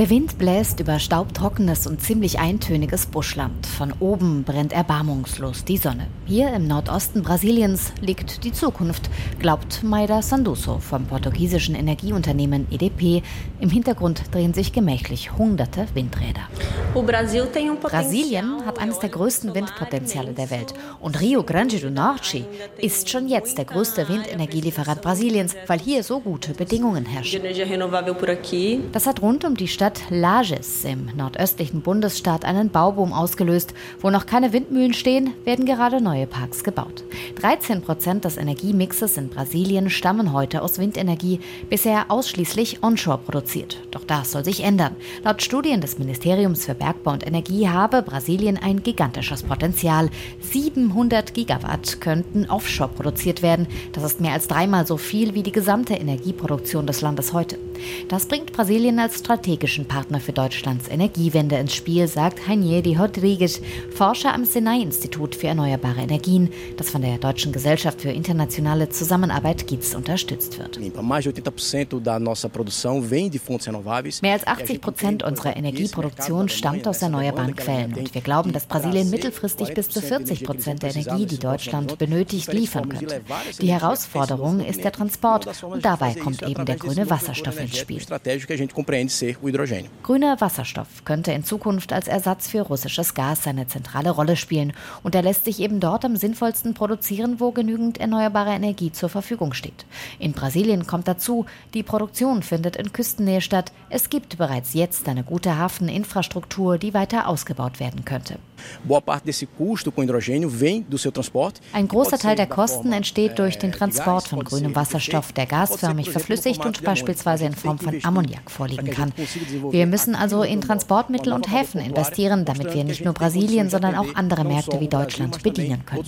Der Wind bläst über staubtrockenes und ziemlich eintöniges Buschland. Von oben brennt erbarmungslos die Sonne. Hier im Nordosten Brasiliens liegt die Zukunft, glaubt Maida Sanduso vom portugiesischen Energieunternehmen EDP. Im Hintergrund drehen sich gemächlich hunderte Windräder. Brasilien hat eines der größten Windpotenziale der Welt. Und Rio Grande do Norte ist schon jetzt der größte Windenergielieferant Brasiliens, weil hier so gute Bedingungen herrschen. Das hat rund um die Stadt Lages im nordöstlichen Bundesstaat einen Bauboom ausgelöst. Wo noch keine Windmühlen stehen, werden gerade neue Parks gebaut. 13 Prozent des Energiemixes in Brasilien stammen heute aus Windenergie, bisher ausschließlich onshore produziert. Doch das soll sich ändern. Laut Studien des Ministeriums für Bergbau und Energie habe Brasilien ein gigantisches Potenzial. 700 Gigawatt könnten offshore produziert werden. Das ist mehr als dreimal so viel wie die gesamte Energieproduktion des Landes heute. Das bringt Brasilien als strategischen Partner für Deutschlands Energiewende ins Spiel, sagt Heinieri Rodriguez, Forscher am Senai-Institut für Erneuerbare Energien, das von der Deutschen Gesellschaft für internationale Zusammenarbeit GITS unterstützt wird. Mehr als 80 Prozent unserer Energieproduktion stammt aus erneuerbaren Quellen und wir glauben, dass Brasilien mittelfristig bis zu 40 Prozent der Energie, die Deutschland benötigt, liefern könnte. Die Herausforderung ist der Transport und dabei kommt eben der grüne Wasserstoff ins Spiel. Grüner Wasserstoff könnte in Zukunft als Ersatz für russisches Gas eine zentrale Rolle spielen und er lässt sich eben dort am sinnvollsten produzieren, wo genügend erneuerbare Energie zur Verfügung steht. In Brasilien kommt dazu, die Produktion findet in Küstennähe statt. Es gibt bereits jetzt eine gute Hafeninfrastruktur, die weiter ausgebaut werden könnte. Ein großer Teil der Kosten entsteht durch den Transport von grünem Wasserstoff, der gasförmig verflüssigt und beispielsweise in Form von Ammoniak vorliegen kann. Wir müssen also in Transportmittel und Häfen investieren, damit wir nicht nur Brasilien, sondern auch andere Märkte wie Deutschland bedienen können.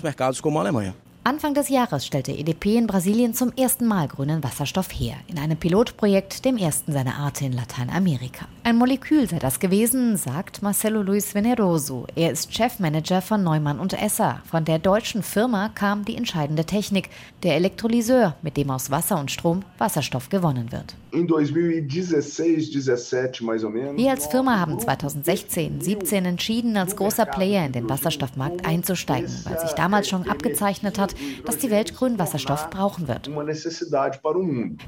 Anfang des Jahres stellte EDP in Brasilien zum ersten Mal grünen Wasserstoff her, in einem Pilotprojekt, dem ersten seiner Art in Lateinamerika. Ein Molekül sei das gewesen, sagt Marcelo Luis Veneroso. Er ist Chefmanager von Neumann und Esser. Von der deutschen Firma kam die entscheidende Technik, der Elektrolyseur, mit dem aus Wasser und Strom Wasserstoff gewonnen wird. Wir als Firma haben 2016, 17 entschieden, als großer Player in den Wasserstoffmarkt einzusteigen, weil sich damals schon abgezeichnet hat, dass die Welt grünen Wasserstoff brauchen wird.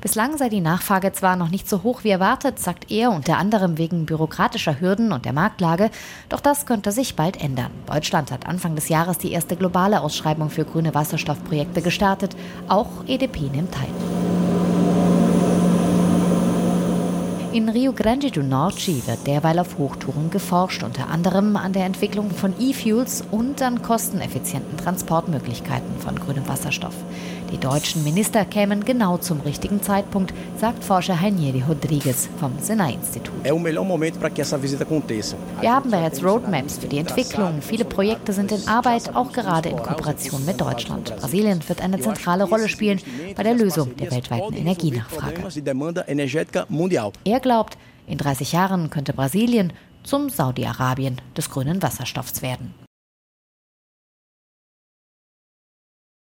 Bislang sei die Nachfrage zwar noch nicht so hoch wie erwartet, sagt er, unter anderem wegen bürokratischer Hürden und der Marktlage, doch das könnte sich bald ändern. Deutschland hat Anfang des Jahres die erste globale Ausschreibung für grüne Wasserstoffprojekte gestartet. Auch EDP nimmt teil. In Rio Grande do Norte wird derweil auf Hochtouren geforscht, unter anderem an der Entwicklung von E-Fuels und an kosteneffizienten Transportmöglichkeiten von grünem Wasserstoff. Die deutschen Minister kämen genau zum richtigen Zeitpunkt, sagt Forscher Heinieri Rodrigues vom Senai-Institut. Wir haben bereits Roadmaps für die Entwicklung. Viele Projekte sind in Arbeit, auch gerade in Kooperation mit Deutschland. Brasilien wird eine zentrale Rolle spielen bei der Lösung der weltweiten Energienachfrage. Er glaubt, in 30 Jahren könnte Brasilien zum Saudi-Arabien des grünen Wasserstoffs werden.